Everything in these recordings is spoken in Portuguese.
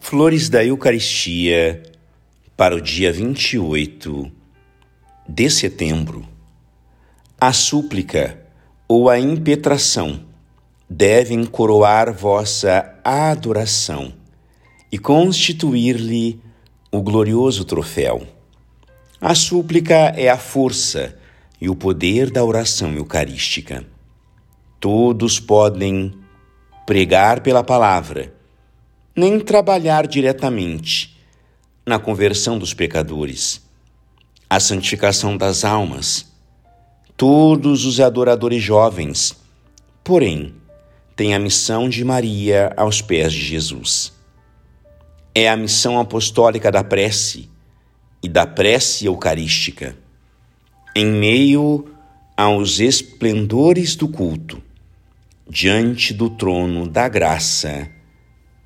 Flores da Eucaristia para o dia 28 de setembro. A súplica ou a impetração devem coroar vossa adoração e constituir-lhe o glorioso troféu. A súplica é a força e o poder da oração eucarística. Todos podem pregar pela palavra, nem trabalhar diretamente na conversão dos pecadores, a santificação das almas. Todos os adoradores jovens, porém, têm a missão de Maria aos pés de Jesus. É a missão apostólica da prece e da prece eucarística. Em meio aos esplendores do culto, diante do trono da graça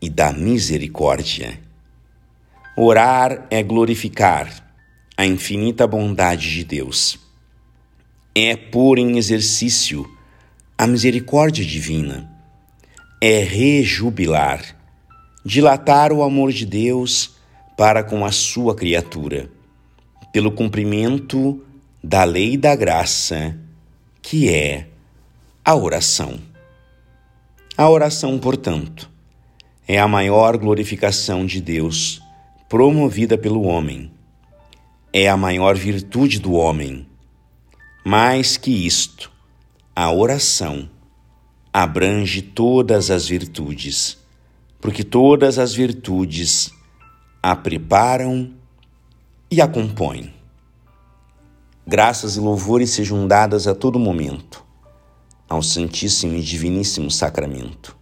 e da misericórdia. Orar é glorificar a infinita bondade de Deus. É pôr em exercício a misericórdia divina. É rejubilar, dilatar o amor de Deus para com a sua criatura, pelo cumprimento da lei da graça, que é a oração. A oração, portanto, é a maior glorificação de Deus promovida pelo homem. É a maior virtude do homem. Mais que isto, a oração abrange todas as virtudes, porque todas as virtudes a preparam e a compõem. Graças e louvores sejam dadas a todo momento ao Santíssimo e Diviníssimo Sacramento.